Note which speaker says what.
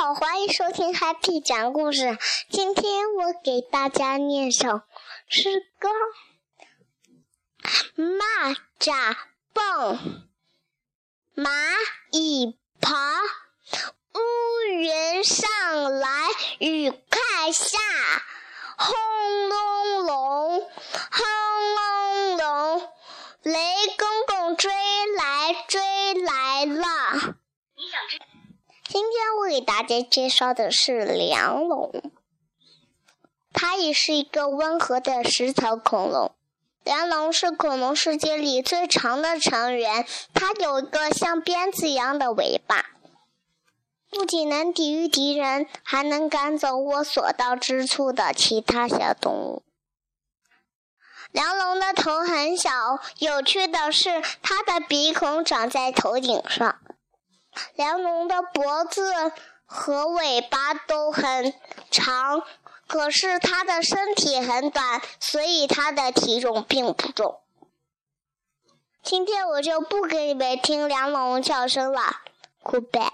Speaker 1: 好，欢迎收听 Happy 讲故事。今天我给大家念首诗歌：蚂蚱蹦，蚂蚁爬，乌云上来雨快下，轰隆隆，轰隆隆，雷公公追来追来了。今天我给大家介绍的是梁龙，它也是一个温和的食草恐龙。梁龙是恐龙世界里最长的成员，它有一个像鞭子一样的尾巴，不仅能抵御敌人，还能赶走我所到之处的其他小动物。梁龙的头很小，有趣的是，它的鼻孔长在头顶上。梁龙的脖子和尾巴都很长，可是它的身体很短，所以它的体重并不重。今天我就不给你们听梁龙叫声了，Goodbye。